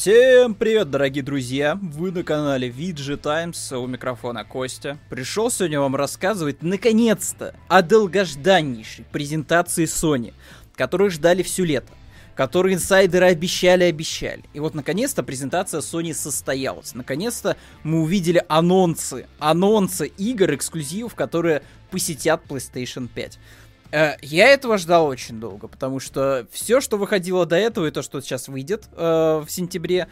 Всем привет, дорогие друзья! Вы на канале VG Times, у микрофона Костя. Пришел сегодня вам рассказывать, наконец-то, о долгожданнейшей презентации Sony, которую ждали всю лето которые инсайдеры обещали-обещали. И вот, наконец-то, презентация Sony состоялась. Наконец-то мы увидели анонсы, анонсы игр, эксклюзивов, которые посетят PlayStation 5. Э, я этого ждал очень долго, потому что все, что выходило до этого, и то, что сейчас выйдет э, в сентябре,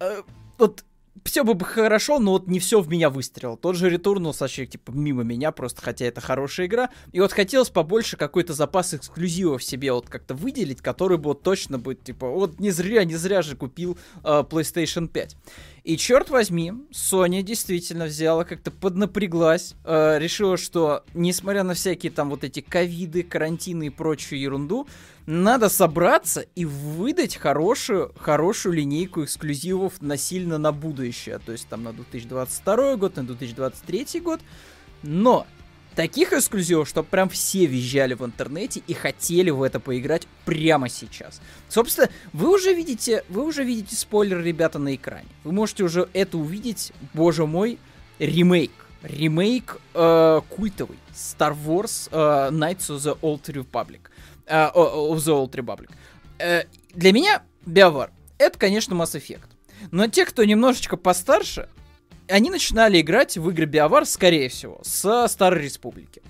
э, вот все бы хорошо, но вот не все в меня выстрелило. Тот же Returnal вообще, типа, мимо меня, просто хотя это хорошая игра. И вот хотелось побольше какой-то запас эксклюзивов себе вот как-то выделить, который бы вот точно будет, типа, вот не зря, не зря же купил э, PlayStation 5. И черт возьми, Sony действительно взяла, как-то поднапряглась, э, решила, что несмотря на всякие там вот эти ковиды, карантины и прочую ерунду, надо собраться и выдать хорошую, хорошую линейку эксклюзивов насильно на будущее. То есть там на 2022 год, на 2023 год. Но таких эксклюзивов, чтобы прям все визжали в интернете и хотели в это поиграть прямо сейчас. Собственно, вы уже видите, вы уже видите спойлер, ребята, на экране. Вы можете уже это увидеть, боже мой, ремейк. Ремейк э, культовый. Star Wars э, Knights of the Old Republic. Э, of the Old Republic. Э, для меня BioWare это, конечно, Mass Effect. Но те, кто немножечко постарше, они начинали играть в игры BioWare, скорее всего, с Старой Республики.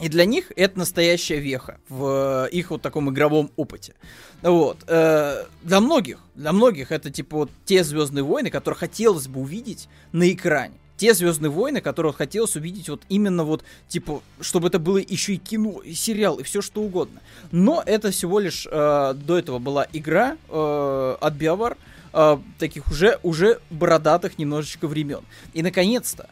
И для них это настоящая веха в э, их вот таком игровом опыте. Вот. Э, для многих, для многих это типа вот те Звездные войны, которые хотелось бы увидеть на экране. Те Звездные войны, которые хотелось увидеть вот именно вот, типа, чтобы это было еще и кино, и сериал, и все что угодно. Но это всего лишь э, до этого была игра э, от BioWare, э, таких уже, уже бородатых немножечко времен. И наконец-то,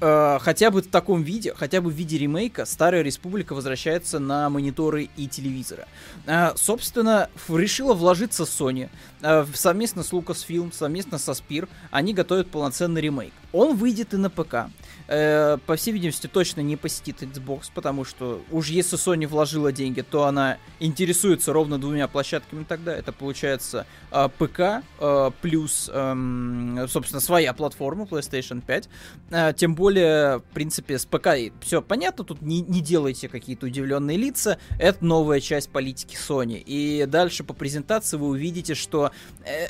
э, хотя бы в таком виде, хотя бы в виде ремейка, Старая Республика возвращается на мониторы и телевизоры. Э, собственно, решила вложиться Sony. Э, совместно с Lucasfilm, совместно со Spire, они готовят полноценный ремейк. Он выйдет и на ПК. Э, по всей видимости, точно не посетит Xbox, потому что уж если Sony вложила деньги, то она интересуется ровно двумя площадками тогда. Это получается э, ПК э, плюс, э, собственно, своя платформа PlayStation 5. Э, тем более, в принципе, с ПК все понятно, тут не, не делайте какие-то удивленные лица. Это новая часть политики Sony. И дальше по презентации вы увидите, что э,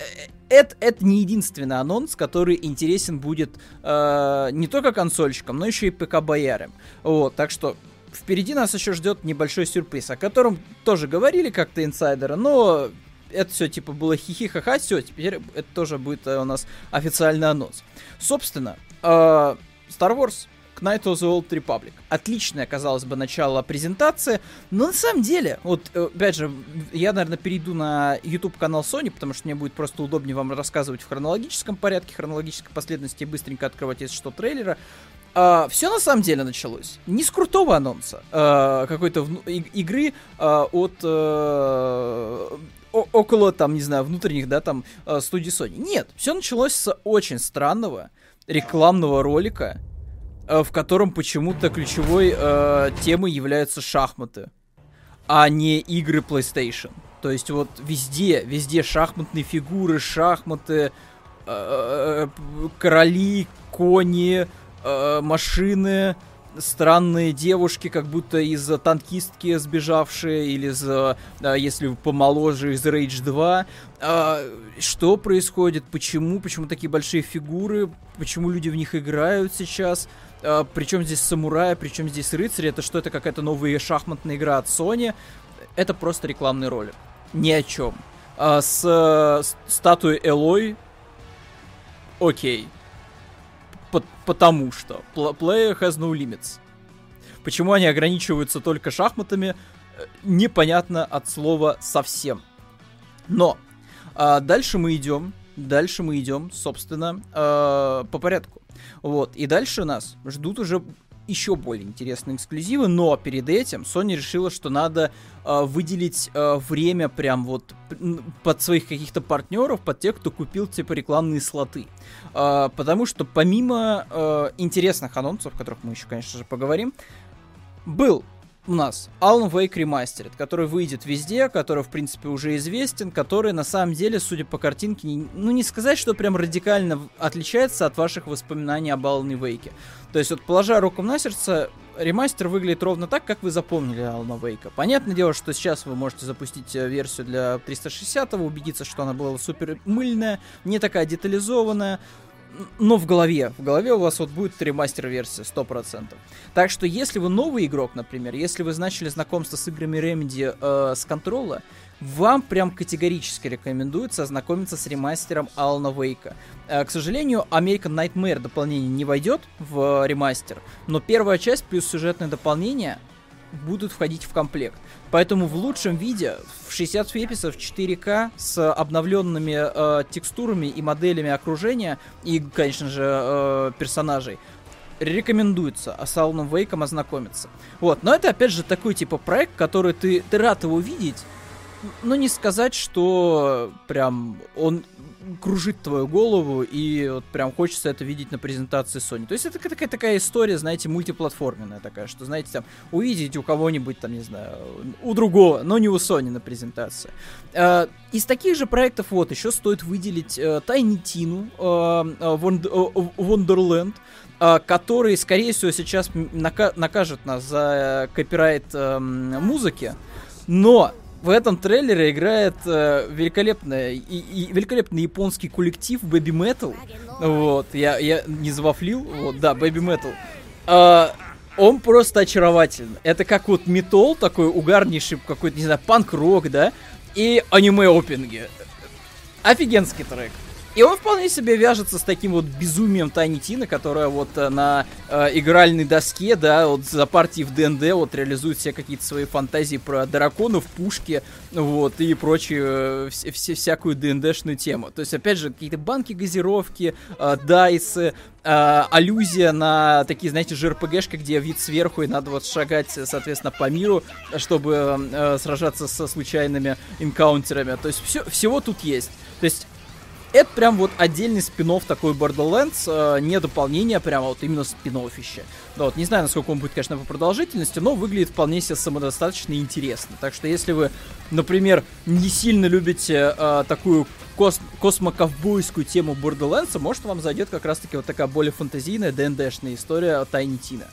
это, это не единственный анонс, который интересен будет э, не только консольщикам, но еще и ПК-боярам. Вот, так что впереди нас еще ждет небольшой сюрприз, о котором тоже говорили как-то инсайдеры, но это все типа было хихи-ха-ха, все, теперь это тоже будет э, у нас официальный анонс. Собственно, э, Star Wars Knight of the Old Republic. Отличное, казалось бы, начало презентации, но на самом деле, вот, э, опять же, я, наверное, перейду на YouTube-канал Sony, потому что мне будет просто удобнее вам рассказывать в хронологическом порядке, хронологической последовательности, быстренько открывать, если что, трейлера. Uh, все на самом деле началось не с крутого анонса uh, какой-то вну- и- игры uh, от uh, около там не знаю внутренних да там uh, студии Sony. Нет, все началось с очень странного рекламного ролика Э, в котором почему-то ключевой э, темой являются шахматы, а не игры PlayStation. То есть вот везде, везде шахматные фигуры, шахматы, э, э короли, кони, э, машины, странные девушки, как будто из танкистки сбежавшие, или из, э, если помоложе, из Rage 2. А, что происходит? Почему? Почему такие большие фигуры? Почему люди в них играют сейчас? А, причем здесь самурая, причем здесь рыцари? Это что, это какая-то новая шахматная игра от Sony? Это просто рекламный ролик. Ни о чем. А, с, с статуей Элой окей потому что player has no limits. Почему они ограничиваются только шахматами, э, непонятно от слова совсем. Но а, дальше мы идем, дальше мы идем, собственно, а, по порядку. Вот, и дальше нас ждут уже еще более интересные эксклюзивы, но перед этим Sony решила, что надо э, выделить э, время прям вот под своих каких-то партнеров, под тех, кто купил типа рекламные слоты. Э, потому что помимо э, интересных анонсов, о которых мы еще, конечно же, поговорим, был у нас Alan Wake Remastered, который выйдет везде, который, в принципе, уже известен, который, на самом деле, судя по картинке, не, ну, не сказать, что прям радикально отличается от ваших воспоминаний об Alan Wake. То есть, вот, положа руку на сердце, ремастер выглядит ровно так, как вы запомнили Alan Wake. Понятное дело, что сейчас вы можете запустить э, версию для 360 убедиться, что она была супер мыльная, не такая детализованная, но в голове, в голове у вас вот будет ремастер-версия, 100%. Так что если вы новый игрок, например, если вы начали знакомство с играми Remedy э, с контрола, вам прям категорически рекомендуется ознакомиться с ремастером Алана Вейка. Э, к сожалению, American Nightmare дополнение не войдет в э, ремастер, но первая часть плюс сюжетное дополнение будут входить в комплект. Поэтому в лучшем виде, в 60 феписов 4К с обновленными э, текстурами и моделями окружения и, конечно же, э, персонажей, рекомендуется с Alan Вейком ознакомиться. Вот, но это опять же такой типа проект, который ты, ты рад его видеть, но не сказать, что прям он кружит твою голову, и вот прям хочется это видеть на презентации Sony. То есть это такая, такая история, знаете, мультиплатформенная такая, что, знаете, там, увидеть у кого-нибудь, там, не знаю, у другого, но не у Sony на презентации. Э, из таких же проектов, вот, еще стоит выделить э, Tiny Tina, э, э, Wonderland, который, скорее всего, сейчас нака- накажет нас за копирайт э, музыки, но в этом трейлере играет э, великолепный, и, и, великолепный японский коллектив Baby Metal. Вот, я, я не завафлил, вот, да, Baby Metal. Э, он просто очаровательный. Это как вот метал, такой угарнейший какой-то, не знаю, панк-рок, да, и аниме-опинги. Офигенский трек. И он вполне себе вяжется с таким вот безумием Тина, которая вот э, на э, игральной доске, да, вот за партией в ДНД вот реализует все какие-то свои фантазии про драконов, пушки, вот, и прочую, вс- вс- всякую ДНДшную тему. То есть, опять же, какие-то банки газировки, э, дайсы, э, аллюзия на такие, знаете, JRPG-шки, где вид сверху, и надо вот шагать, соответственно, по миру, чтобы э, сражаться со случайными инкаунтерами. То есть, все, всего тут есть. То есть, это прям вот отдельный спин такой Borderlands, э, не дополнение, прямо вот именно спин -оффище. Да, вот, не знаю, насколько он будет, конечно, по продолжительности, но выглядит вполне себе самодостаточно и интересно. Так что если вы, например, не сильно любите э, такую кос космоковбойскую тему Borderlands, может вам зайдет как раз-таки вот такая более фантазийная ДНДшная история Тайни Тина.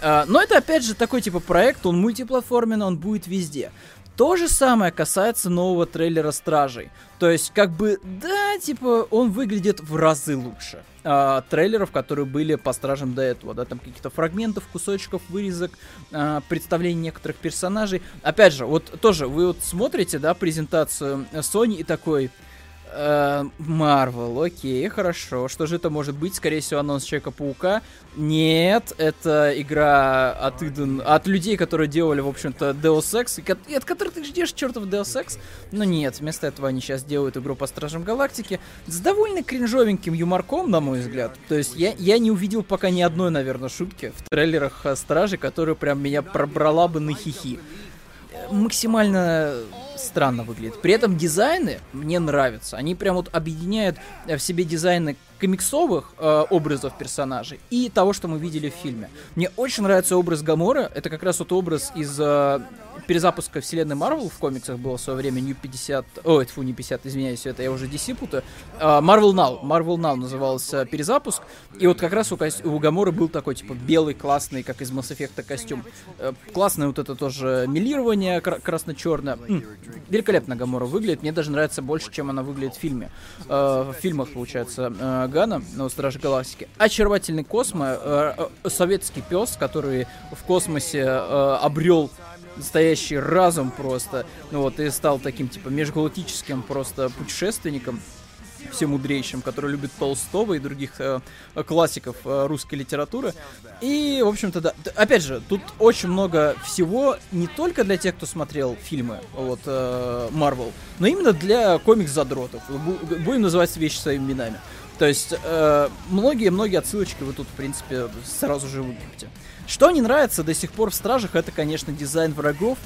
Uh, но это опять же такой типа проект, он мультиплатформенный, он будет везде. То же самое касается нового трейлера Стражей. То есть, как бы, да, типа, он выглядит в разы лучше а, трейлеров, которые были по Стражам до этого, да, там каких-то фрагментов, кусочков, вырезок, а, представлений некоторых персонажей. Опять же, вот тоже вы вот смотрите, да, презентацию Sony и такой, Марвел, окей, хорошо. Что же это может быть? Скорее всего, анонс Человека-паука. Нет, это игра от Eden, от людей, которые делали, в общем-то, Deus Ex, и от которых ты ждешь чертов Deus Ex. Но нет, вместо этого они сейчас делают игру по Стражам Галактики с довольно кринжовеньким юморком, на мой взгляд. То есть я, я не увидел пока ни одной, наверное, шутки в трейлерах Стражи, которая прям меня пробрала бы на хихи максимально странно выглядит. При этом дизайны мне нравятся. Они прям вот объединяют в себе дизайны комиксовых э, образов персонажей и того, что мы видели в фильме. Мне очень нравится образ Гамора. Это как раз вот образ из э, перезапуска вселенной Марвел в комиксах было в свое время New 50... Ой, фу, не 50, извиняюсь, это я уже DC путаю. Uh, Marvel Now. Marvel Now назывался перезапуск. И вот как раз у, ко... у Гамора был такой, типа, белый, классный, как из Mass Effect костюм. Uh, классное вот это тоже милирование кра- красно-черное. М-м, великолепно Гамора выглядит. Мне даже нравится больше, чем она выглядит в фильме. Uh, в фильмах, получается, uh, Гана, ну, Стражи Галактики. Очаровательный космо, советский пес, который в космосе обрел настоящий разум просто, ну вот, и стал таким, типа, межгалактическим просто путешественником всемудрейшим, который любит Толстого и других э, классиков э, русской литературы. И, в общем-то, да. Опять же, тут очень много всего не только для тех, кто смотрел фильмы вот Марвел, э, но именно для комикс-задротов. Будем называть вещи своими именами. То есть, многие-многие э, отсылочки вы тут, в принципе, сразу же выкупите. Что не нравится до сих пор в Стражах, это, конечно, дизайн врагов.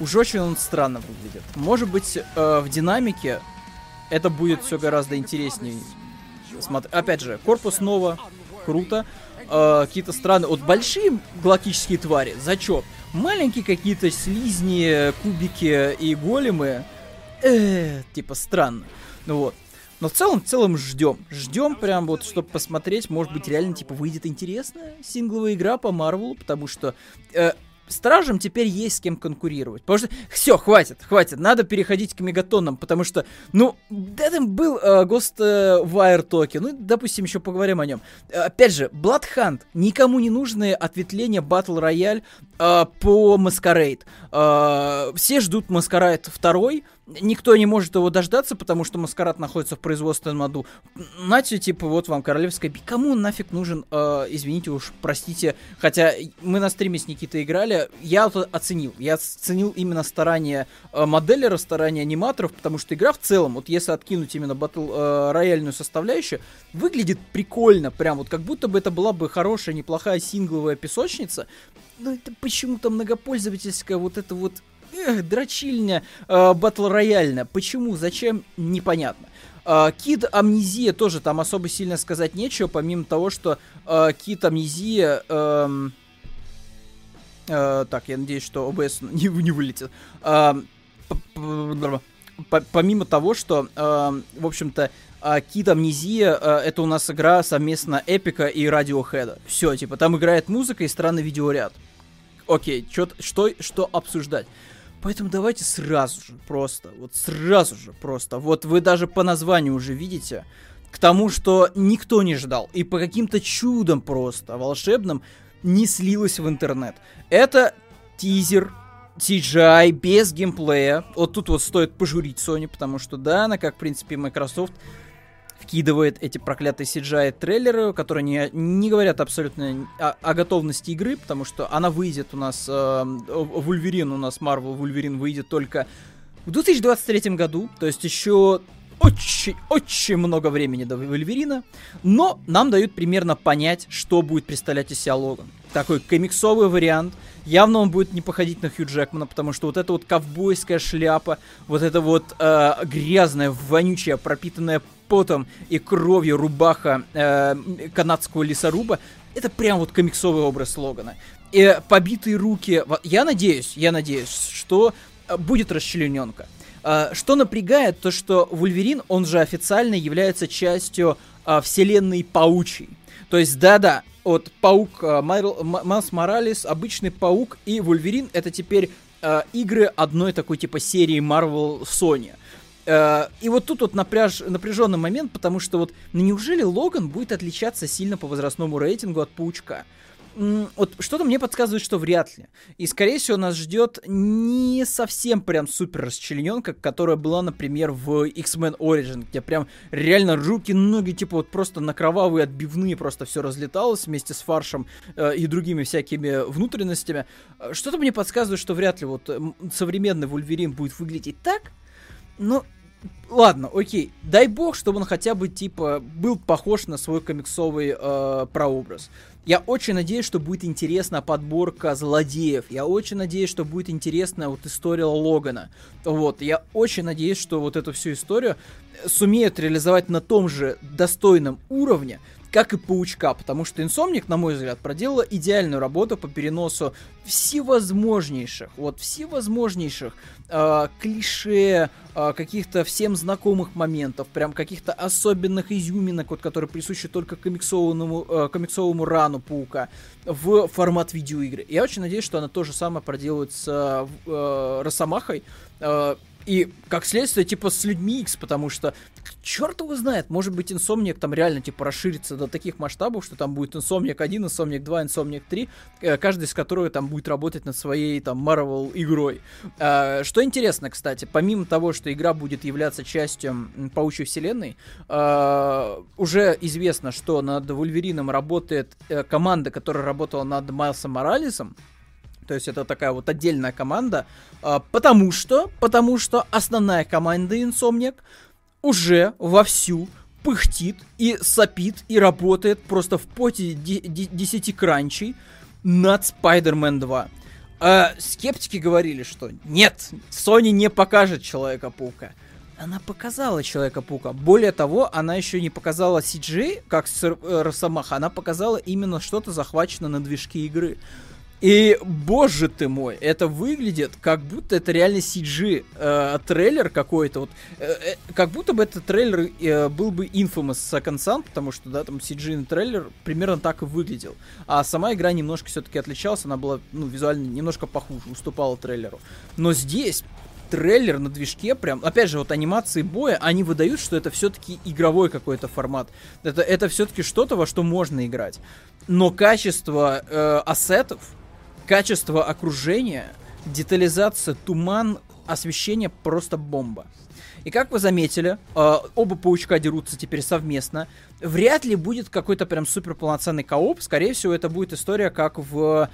Уж очень он странно выглядит. Может быть, э, в динамике это будет все гораздо интереснее. Смотри, опять же, корпус снова круто. э, какие-то странные... Вот большие галактические твари, зачет. Маленькие какие-то слизни, кубики и големы, э, типа странно. Ну вот. Но в целом, в целом ждем. Ждем прям вот, чтобы посмотреть, может быть, реально, типа, выйдет интересная сингловая игра по Марвелу, потому что э, Стражам теперь есть с кем конкурировать. Потому что все, хватит, хватит, надо переходить к мегатонам, потому что, ну, там был э, Ghost э, Wire Token, ну, допустим, еще поговорим о нем. Э, опять же, Blood никому не нужные ответвления Battle Royale э, по Masquerade. Э, все ждут Masquerade второй, Никто не может его дождаться, потому что Маскарад находится в производственном аду. Нате, типа, вот вам королевская би. Кому нафиг нужен, э, извините уж, простите, хотя мы на стриме с Никитой играли, я это оценил. Я оценил именно старания э, моделлера, старания аниматоров, потому что игра в целом, вот если откинуть именно батл э, рояльную составляющую, выглядит прикольно, прям вот как будто бы это была бы хорошая, неплохая сингловая песочница, но это почему-то многопользовательская вот это вот эх, дрочильня э, батл рояльная. Почему, зачем, непонятно. Э, Кид Амнезия тоже там особо сильно сказать нечего, помимо того, что э, Кид Амнезия... Э, э, так, я надеюсь, что ОБС не, не вылетит. Э, помимо того, что, э, в общем-то, Кит Амнезия это у нас игра совместно Эпика и Радиохеда. Все, типа, там играет музыка и странный видеоряд. Окей, чё, что, что обсуждать? Поэтому давайте сразу же, просто, вот сразу же, просто, вот вы даже по названию уже видите, к тому, что никто не ждал, и по каким-то чудом просто, волшебным, не слилось в интернет. Это тизер, CGI без геймплея. Вот тут вот стоит пожурить Sony, потому что да, она, как в принципе Microsoft, вкидывает эти проклятые CGI-трейлеры, которые не, не говорят абсолютно о, о готовности игры, потому что она выйдет у нас, э, Вульверин у нас, Marvel Вульверин выйдет только в 2023 году, то есть еще очень-очень много времени до Вульверина, но нам дают примерно понять, что будет представлять из себя Логан. Такой комиксовый вариант, явно он будет не походить на Хью Джекмана, потому что вот эта вот ковбойская шляпа, вот эта вот э, грязная, вонючая, пропитанная потом и кровью рубаха э, канадского лесоруба, это прям вот комиксовый образ Логана. И побитые руки, я надеюсь, я надеюсь, что э, будет расчлененка. Э, что напрягает, то что Вульверин, он же официально является частью э, вселенной Паучий. То есть, да-да, вот Паук Майлз Моралес, обычный Паук и Вульверин это теперь игры одной такой типа серии Marvel Sony. Э, и вот тут вот напряж, напряженный момент, потому что вот, ну неужели Логан будет отличаться сильно по возрастному рейтингу от Паучка? Вот что-то мне подсказывает, что вряд ли. И, скорее всего, нас ждет не совсем прям супер расчлененка, которая была, например, в X-Men Origin, где прям реально руки, ноги, типа вот просто на кровавые отбивные просто все разлеталось вместе с фаршем э, и другими всякими внутренностями. Э, что-то мне подсказывает, что вряд ли вот современный Вульверин будет выглядеть так, ну, ладно, окей. Дай бог, чтобы он хотя бы, типа, был похож на свой комиксовый э, прообраз. Я очень надеюсь, что будет интересна подборка злодеев. Я очень надеюсь, что будет интересна вот история Логана. Вот, я очень надеюсь, что вот эту всю историю сумеют реализовать на том же достойном уровне, как и Паучка, потому что Инсомник, на мой взгляд, проделала идеальную работу по переносу всевозможнейших, вот всевозможнейших э, клише, э, каких-то всем знакомых моментов, прям каких-то особенных изюминок, вот, которые присущи только комиксовому, э, комиксовому рану Паука в формат видеоигры. Я очень надеюсь, что она то же самое проделает с э, Росомахой, э, и, как следствие, типа, с людьми X, потому что, черт его знает, может быть, Insomniac там реально, типа, расширится до таких масштабов, что там будет Insomniac 1, Insomniac 2, Insomniac 3, э, каждый из которых там будет работать над своей, там, Marvel игрой. Э, что интересно, кстати, помимо того, что игра будет являться частью Паучьей вселенной, э, уже известно, что над Вульверином работает команда, которая работала над Майлсом Моралесом, то есть это такая вот отдельная команда, а, потому что, потому что основная команда Insomniac уже вовсю пыхтит и сопит и работает просто в поте 10 кранчей над Spider-Man 2. А скептики говорили, что нет, Sony не покажет Человека-паука. она показала Человека-паука. Более того, она еще не показала CG, как э, Росомаха, она показала именно что-то захвачено на движке игры. И, боже ты мой, это выглядит, как будто это реально CG э, трейлер какой-то. Вот, э, э, как будто бы этот трейлер э, был бы Infamous Second Son, потому что, да, там CG трейлер примерно так и выглядел. А сама игра немножко все-таки отличалась, она была, ну, визуально немножко похуже, уступала трейлеру. Но здесь трейлер на движке, прям, опять же, вот анимации боя, они выдают, что это все-таки игровой какой-то формат. Это, это все-таки что-то, во что можно играть. Но качество э, asset ов, качество окружения, детализация, туман, освещение просто бомба. И как вы заметили, э, оба паучка дерутся теперь совместно. Вряд ли будет какой-то прям супер полноценный co-op. Скорее всего, это будет история, как в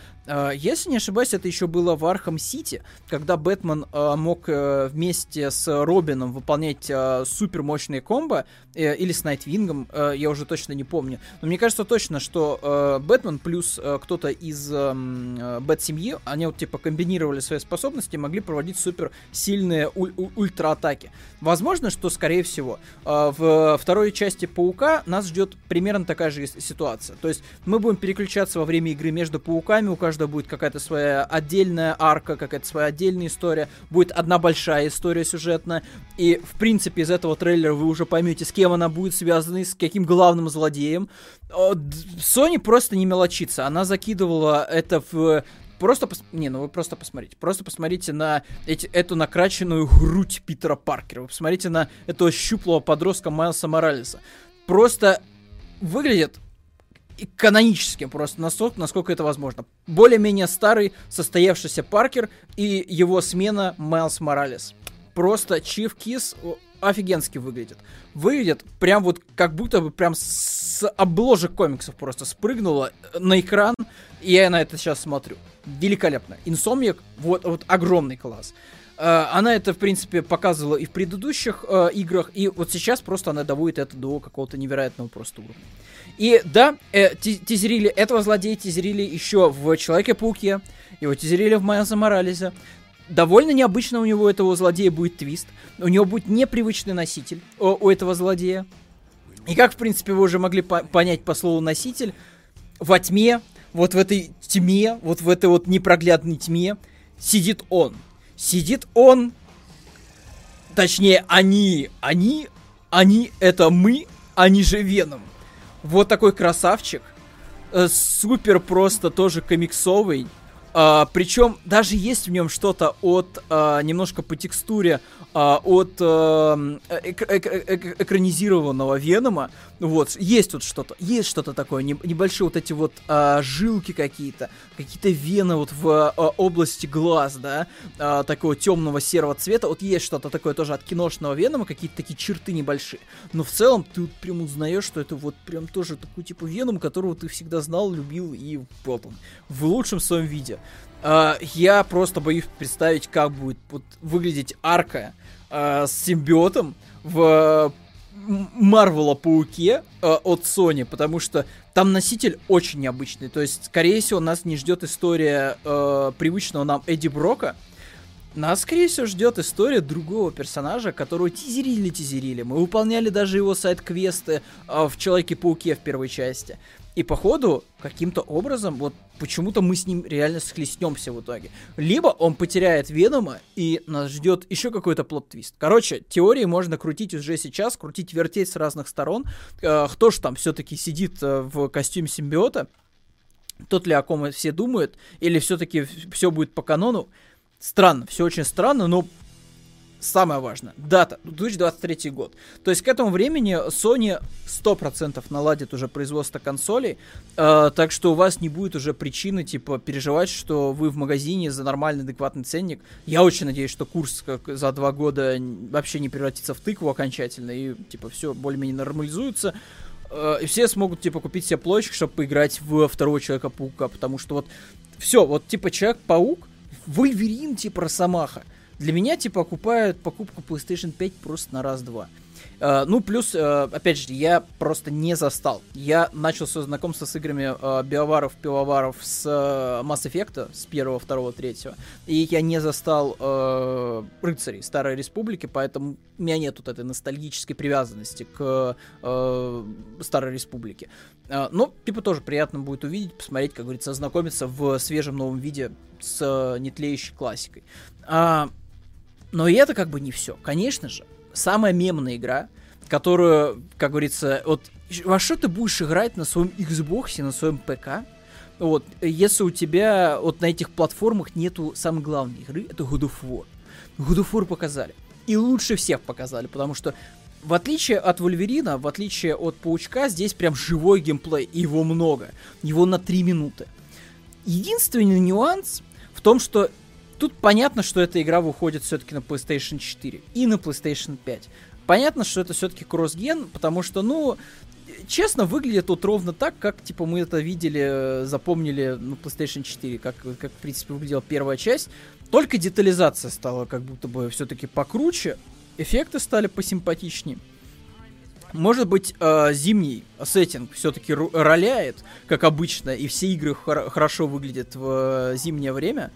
если не ошибаюсь, это еще было в Архам Сити, когда Бэтмен uh, мог uh, вместе с Робином выполнять супер мощные комбо, э, или с Найтвингом, я уже точно не помню. Но мне кажется точно, что Бэтмен плюс кто-то из эм, Бэт-семьи, они вот типа комбинировали свои способности и могли проводить супер сильные уль- ультра-атаки. Возможно, что, скорее всего, в второй части Паука нас ждет примерно такая же ситуация. То есть мы будем переключаться во время игры между Пауками, у каждого будет какая-то своя отдельная арка, какая-то своя отдельная история, будет одна большая история сюжетная, и, в принципе, из этого трейлера вы уже поймете, с кем она будет связана, с каким главным злодеем. Sony просто не мелочится, она закидывала это в просто пос... не, ну вы просто посмотрите, просто посмотрите на эти, эту накраченную грудь Питера Паркера, вы посмотрите на этого щуплого подростка Майлса Моралеса. Просто выглядит каноническим просто настолько, насколько это возможно. Более-менее старый состоявшийся Паркер и его смена Майлз Моралес. Просто Чиф Кис офигенски выглядит. Выглядит прям вот как будто бы прям с обложек комиксов просто спрыгнула на экран, и я на это сейчас смотрю. Великолепно. Инсомник, вот, вот огромный класс. Uh, она это, в принципе, показывала и в предыдущих uh, играх, и вот сейчас просто она доводит это до какого-то невероятного просто уровня. И да, э, тизерили, этого злодея тизерили еще в Человеке-пауке, его тизерили в Майлза Моралезе. Довольно необычно у него этого злодея будет твист. У него будет непривычный носитель у, у этого злодея. И как, в принципе, вы уже могли по понять по слову носитель, во тьме, вот в этой тьме, вот в этой вот непроглядной тьме, сидит он. Сидит он, точнее, они, они, они, это мы, они же Веном. Вот такой красавчик. Э, супер просто тоже комиксовый. А, причем даже есть в нем что-то от а, немножко по текстуре а, от а, эк эк эк экранизированного Венома. Вот, есть тут что-то, есть что-то такое, не, небольшие вот эти вот а, жилки какие-то, какие-то вены вот в а, области глаз, да, а, такого темного серого цвета. Вот есть что-то такое тоже от киношного Венома, какие-то такие черты небольшие. Но в целом ты прям узнаешь, что это вот прям тоже такой типа Веном, которого ты всегда знал, любил и вот он, в лучшем своем виде. Uh, я просто боюсь представить, как будет вот, выглядеть арка uh, с симбиотом в Марвела Пауке uh, от Sony, потому что там носитель очень необычный. То есть, скорее всего, нас не ждет история uh, привычного нам Эдди Брока. Нас, скорее всего, ждет история другого персонажа, которого тизерили-тизерили. Мы выполняли даже его сайт-квесты uh, в Человеке-пауке в первой части. И походу, каким-то образом, вот почему-то мы с ним реально схлестнемся в итоге. Либо он потеряет Венома, и нас ждет еще какой-то плод-твист. Короче, теории можно крутить уже сейчас, крутить, вертеть с разных сторон. Э, кто же там все-таки сидит э, в костюме симбиота? Тот ли, о ком все думают? Или все-таки все будет по канону? Странно, все очень странно, но самое важное, дата, 2023 год. То есть к этому времени Sony 100% наладит уже производство консолей, э, так что у вас не будет уже причины, типа, переживать, что вы в магазине за нормальный, адекватный ценник. Я очень надеюсь, что курс как за два года вообще не превратится в тыкву окончательно, и, типа, все более-менее нормализуется. Э, и все смогут, типа, купить себе плойчик, чтобы поиграть в второго Человека-паука, потому что вот все, вот, типа, Человек-паук, Вольверин, типа, Росомаха. Для меня, типа, окупает покупку PlayStation 5 просто на раз-два. Uh, ну, плюс, uh, опять же, я просто не застал. Я начал свое знакомство с играми uh, биоваров, пивоваров с Mass Effect, с первого, второго, третьего. И я не застал рыцарей Старой Республики, поэтому у меня нет вот этой ностальгической привязанности к Старой Республике. Но, типа, тоже приятно будет увидеть, посмотреть, как говорится, ознакомиться в свежем новом виде с нетлеющей классикой. Uh, но и это как бы не все. Конечно же, самая мемная игра, которую, как говорится, вот во что ты будешь играть на своем Xbox, на своем ПК, вот, если у тебя вот на этих платформах нету самой главной игры, это God of War. God of War показали. И лучше всех показали, потому что в отличие от Вольверина, в отличие от Паучка, здесь прям живой геймплей, и его много. Его на 3 минуты. Единственный нюанс в том, что Тут понятно, что эта игра выходит все-таки на PlayStation 4 и на PlayStation 5. Понятно, что это все-таки кросс-ген, потому что, ну, честно, выглядит тут ровно так, как, типа, мы это видели, запомнили на PlayStation 4, как, как, в принципе, выглядела первая часть. Только детализация стала как будто бы все-таки покруче, эффекты стали посимпатичнее. Может быть, э, зимний сеттинг все-таки роляет, как обычно, и все игры хор- хорошо выглядят в э, зимнее время.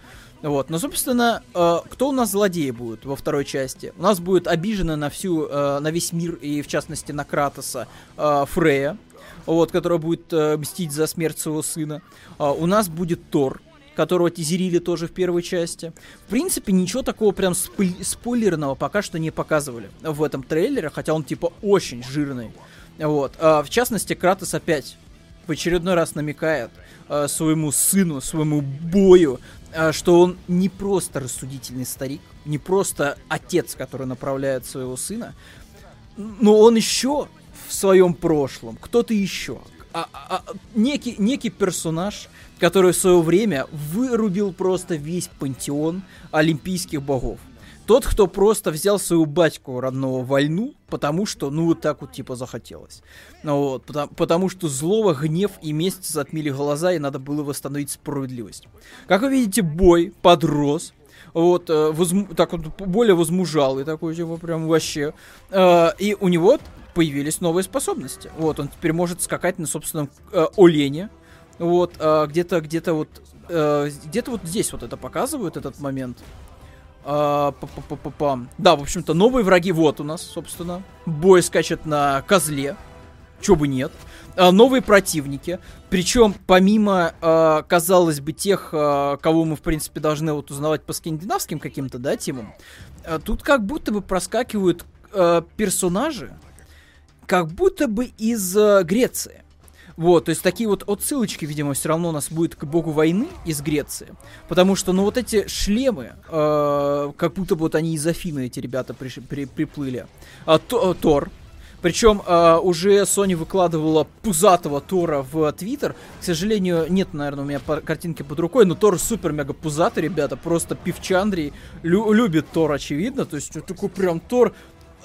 Вот, но, собственно, э, кто у нас злодеи будет во второй части? У нас будет обижена на всю, э, на весь мир и, в частности, на Кратоса э, Фрея, вот, которая будет э, мстить за смерть своего сына. Э, у нас будет Тор, которого тизерили тоже в первой части. В принципе, ничего такого прям спой- спойлерного пока что не показывали в этом трейлере, хотя он типа очень жирный. Вот. А, в частности, Кратос опять в очередной раз намекает э, своему сыну, своему бою что он не просто рассудительный старик, не просто отец, который направляет своего сына, но он еще в своем прошлом, кто-то еще. А, а, а, некий, некий персонаж, который в свое время вырубил просто весь пантеон олимпийских богов. Тот, кто просто взял свою батьку родного войну, потому что, ну, вот так вот, типа, захотелось. Ну, вот, потому, потому что злого, гнев и месть затмили глаза, и надо было восстановить справедливость. Как вы видите, бой подрос, вот, э, возму, так вот, более возмужалый такой, типа, прям вообще. Э, и у него появились новые способности. Вот, он теперь может скакать на собственном э, олене. Вот, э, где-то, где-то вот, э, где-то вот здесь вот это показывают, этот момент. А, па -па -па. Да, в общем-то, новые враги вот у нас, собственно. Бой скачет на козле. Чё бы нет. А, новые противники. Причем, помимо, а, казалось бы, тех, а, кого мы, в принципе, должны вот узнавать по скандинавским каким-то, да, темам, а, тут как будто бы проскакивают а, персонажи, как будто бы из а, Греции. Вот, то есть такие вот отсылочки, видимо, все равно у нас будет к богу войны из Греции. Потому что, ну, вот эти шлемы, э, как будто вот они из Афины, эти ребята, при, при, приплыли. А, то, а, Тор. Причем э, уже Sony выкладывала пузатого Тора в Твиттер. К сожалению, нет, наверное, у меня картинки под рукой, но Тор супер-мега пузатый, ребята. Просто пивчандрий лю любит Тор, очевидно. То есть такой прям Тор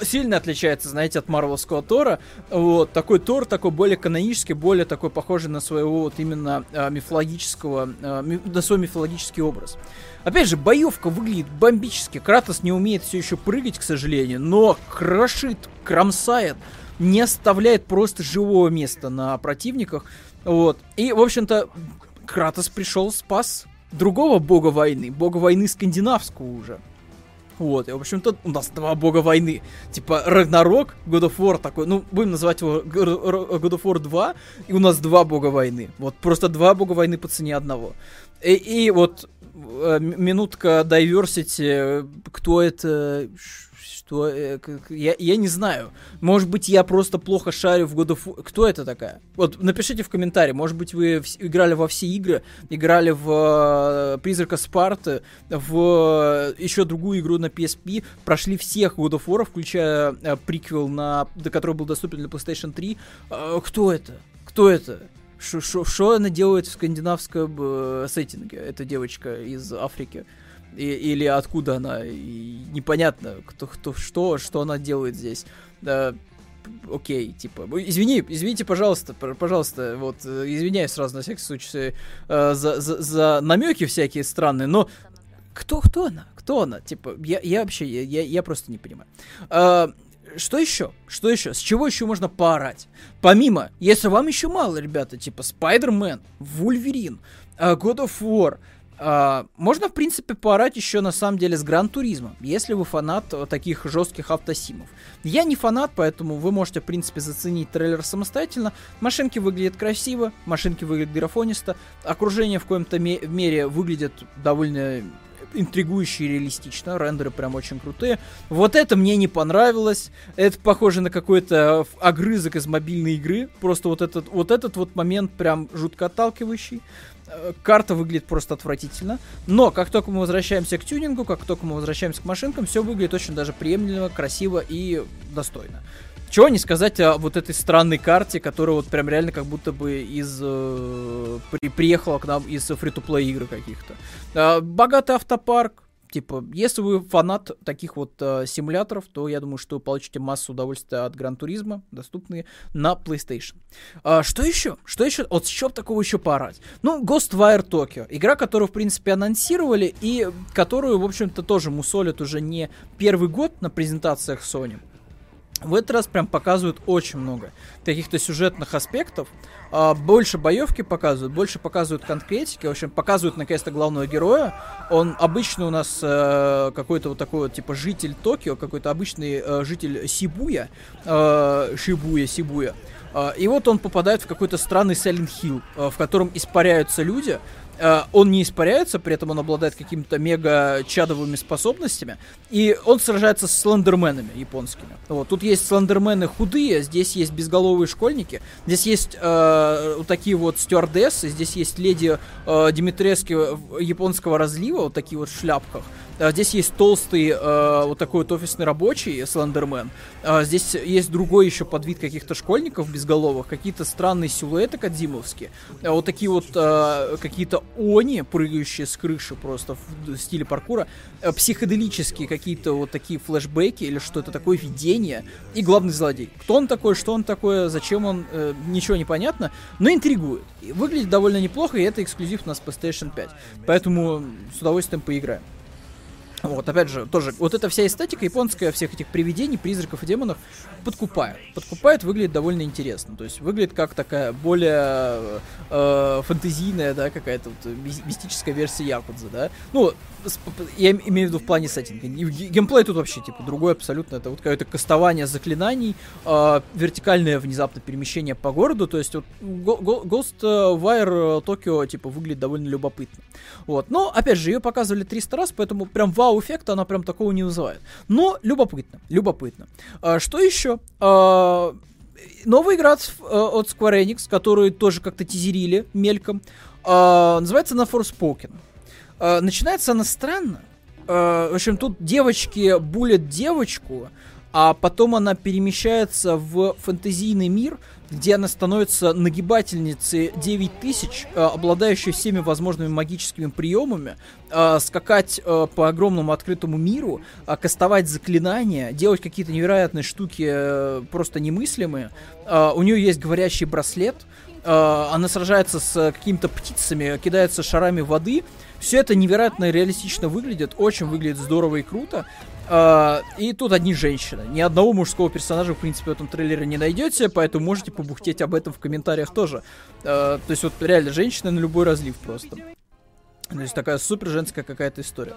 сильно отличается, знаете, от Марвелского Тора. Вот, такой Тор, такой более канонический, более такой похожий на своего вот именно э, мифологического, э, ми, на свой мифологический образ. Опять же, боевка выглядит бомбически. Кратос не умеет все еще прыгать, к сожалению, но крошит, кромсает, не оставляет просто живого места на противниках. Вот. И, в общем-то, Кратос пришел, спас другого бога войны, бога войны скандинавского уже. Вот, и, в общем-то, у нас два бога войны. Типа, Рагнарок, God of War такой, ну, будем называть его God of War 2, и у нас два бога войны. Вот, просто два бога войны по цене одного. И, и вот э, минутка diversity, кто это, что... Э, я, я не знаю. Может быть, я просто плохо шарю в God of War. Кто это такая? Вот, напишите в комментарии. Может быть, вы играли во все игры, играли в э, Призрака Спарты, в э, еще другую игру на PSP, прошли всех God of War, включая э, приквел, на, который был доступен для PlayStation 3. Э, кто это? Кто это? Что она делает в скандинавском э, сеттинге, эта девочка из Африки? И, или откуда она, и непонятно, кто, кто, что, что она делает здесь. Да, окей, типа, извини, извините, пожалуйста, пожалуйста, вот, э, извиняюсь сразу на всякий случай э, за, за, за намеки всякие странные, но кто, кто она? Кто она? Типа, я, я вообще, я, я просто не понимаю. Э, что еще? Что еще? С чего еще можно поорать? Помимо, если вам еще мало, ребята, типа Spider-Man, Wolverine, God of War, Uh, можно, в принципе, поорать еще на самом деле с Гран Туризмом, если вы фанат таких жестких автосимов. Я не фанат, поэтому вы можете, в принципе, заценить трейлер самостоятельно. Машинки выглядят красиво, машинки выглядят графонисто, окружение в каком-то мере выглядит довольно интригующе и реалистично, рендеры прям очень крутые. Вот это мне не понравилось, это похоже на какой-то огрызок из мобильной игры, просто вот этот вот, этот вот момент прям жутко отталкивающий. Э, карта выглядит просто отвратительно. Но как только мы возвращаемся к тюнингу, как только мы возвращаемся к машинкам, все выглядит очень даже приемлемо, красиво и достойно. Чего не сказать о вот этой странной карте, которая вот прям реально как будто бы из... Э, при, приехала к нам из фри-то-плей игр каких-то. Э, богатый автопарк, типа, если вы фанат таких вот э, симуляторов, то я думаю, что вы получите массу удовольствия от Гран Туризма, доступные на PlayStation. А, что еще? Что еще? Вот с такого еще поорать? Ну, Ghostwire Tokyo. Игра, которую, в принципе, анонсировали и которую, в общем-то, тоже мусолят уже не первый год на презентациях Sony. В этот раз прям показывают очень много каких-то сюжетных аспектов. А, больше боевки показывают, больше показывают конкретики. В общем, показывают наконец-то главного героя. Он обычно у нас э, какой-то вот такой вот типа житель Токио, какой-то обычный э, житель Сибуя, э, Шибуя, Сибуя. Э, и вот он попадает в какой-то странный Silent Hill, в котором испаряются люди, он не испаряется, при этом он обладает какими-то мега чадовыми способностями, и он сражается с слендерменами японскими. Вот, тут есть слендермены худые, здесь есть безголовые школьники, здесь есть э, вот такие вот стюардессы, здесь есть леди э, Димитрески японского разлива, вот такие вот в шляпках, здесь есть толстый э, вот такой вот офисный рабочий, Слендермен. А, здесь есть другой еще подвид каких-то школьников безголовых, какие-то странные силуэты кадзимовские. А, вот такие вот э, какие-то они, прыгающие с крыши просто в стиле паркура. Э, психоделические какие-то вот такие флешбеки или что-то такое, видение. И главный злодей. Кто он такой, что он такое, зачем он, э, ничего не понятно, но интригует. И выглядит довольно неплохо, и это эксклюзив у нас PlayStation 5. Поэтому с удовольствием поиграем. Вот, опять же, тоже, вот эта вся эстетика японская всех этих привидений, призраков и демонов подкупает. Подкупает, выглядит довольно интересно. То есть выглядит как такая более э, фэнтезийная, да, какая-то вот мистическая версия Якудза, да. Ну, я имею в виду в плане сеттинга. Геймплей тут вообще, типа, другой абсолютно. Это вот какое-то кастование заклинаний, э, вертикальное внезапно перемещение по городу. То есть вот Ghostwire Tokyo, типа, выглядит довольно любопытно. Вот. Но, опять же, ее показывали 300 раз, поэтому прям вау-эффекта она прям такого не вызывает. Но любопытно, любопытно. А, что еще? А, новая игра от, от Square Enix, которую тоже как-то тизерили мельком, а, называется она Forspoken. А, начинается она странно. А, в общем, тут девочки булят девочку, а потом она перемещается в фэнтезийный мир, где она становится нагибательницей 9000, э, обладающей всеми возможными магическими приемами, э, скакать э, по огромному открытому миру, кастовать заклинания, делать какие-то невероятные штуки просто немыслимые. У нее есть говорящий браслет, она сражается с какими-то птицами, кидается шарами воды. Все это невероятно реалистично выглядит, очень выглядит здорово и круто. Uh, и тут одни женщины. Ни одного мужского персонажа, в принципе, в этом трейлере не найдете, поэтому можете побухтеть об этом в комментариях тоже. Uh, то есть вот реально женщины на любой разлив просто. То есть такая супер женская какая-то история.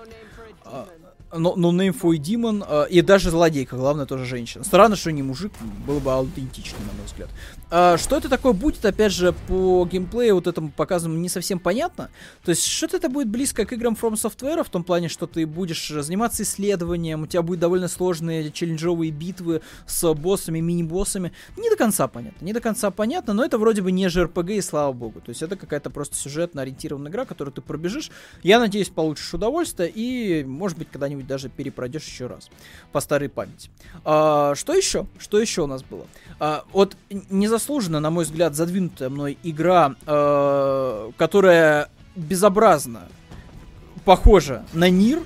Но, но for Demon, э, и даже злодейка, главное, тоже женщина. Странно, что не мужик, было бы аутентично, на мой взгляд. А, что это такое будет, опять же, по геймплею вот этому показанному не совсем понятно. То есть, что-то это будет близко к играм From Software, в том плане, что ты будешь заниматься исследованием, у тебя будут довольно сложные челленджовые битвы с боссами, мини-боссами. Не до конца понятно, не до конца понятно, но это вроде бы не JRPG, и слава богу. То есть, это какая-то просто сюжетно ориентированная игра, которую ты пробежишь. Я надеюсь, получишь удовольствие, и, может быть, когда-нибудь когда-нибудь даже перепройдешь еще раз по старой памяти. А, что еще? Что еще у нас было? А, вот незаслуженно, на мой взгляд, задвинутая мной игра, а, которая безобразно похожа на Нир,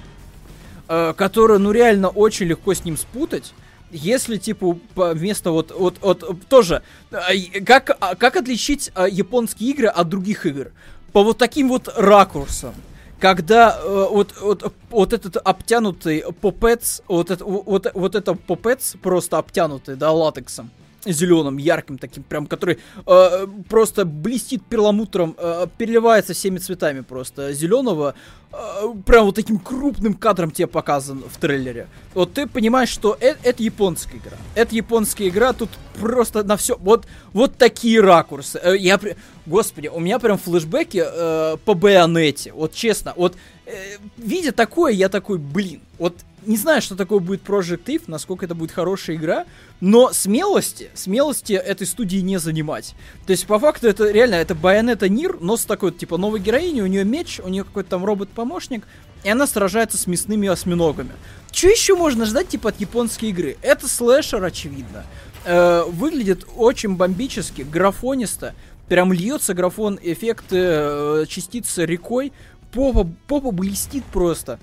а, которая, ну, реально очень легко с ним спутать. Если, типа, вместо вот, вот, вот, тоже, а, как, а, как отличить японские игры от других игр? По вот таким вот ракурсам когда э, вот, вот, вот этот обтянутый попец, вот, это, вот, вот это попец просто обтянутый, да, латексом, зеленым, ярким таким, прям, который э, просто блестит перламутром, э, переливается всеми цветами просто зеленого, э, прям вот таким крупным кадром тебе показан в трейлере. Вот ты понимаешь, что это, это японская игра. Это японская игра, тут просто на все, вот, вот такие ракурсы. Э, я, господи, у меня прям флешбеки э, по Байонете, вот честно, вот э, видя такое, я такой, блин, вот не знаю, что такое будет Project Eve, насколько это будет хорошая игра, но смелости, смелости этой студии не занимать. То есть, по факту, это реально, это Байонета Нир, но с такой, типа, новой героиней, у нее меч, у нее какой-то там робот-помощник, и она сражается с мясными осьминогами. Что еще можно ждать, типа, от японской игры? Это слэшер, очевидно. Э, выглядит очень бомбически, графонисто, прям льется графон, эффекты э, частицы рекой, попа, попа блестит просто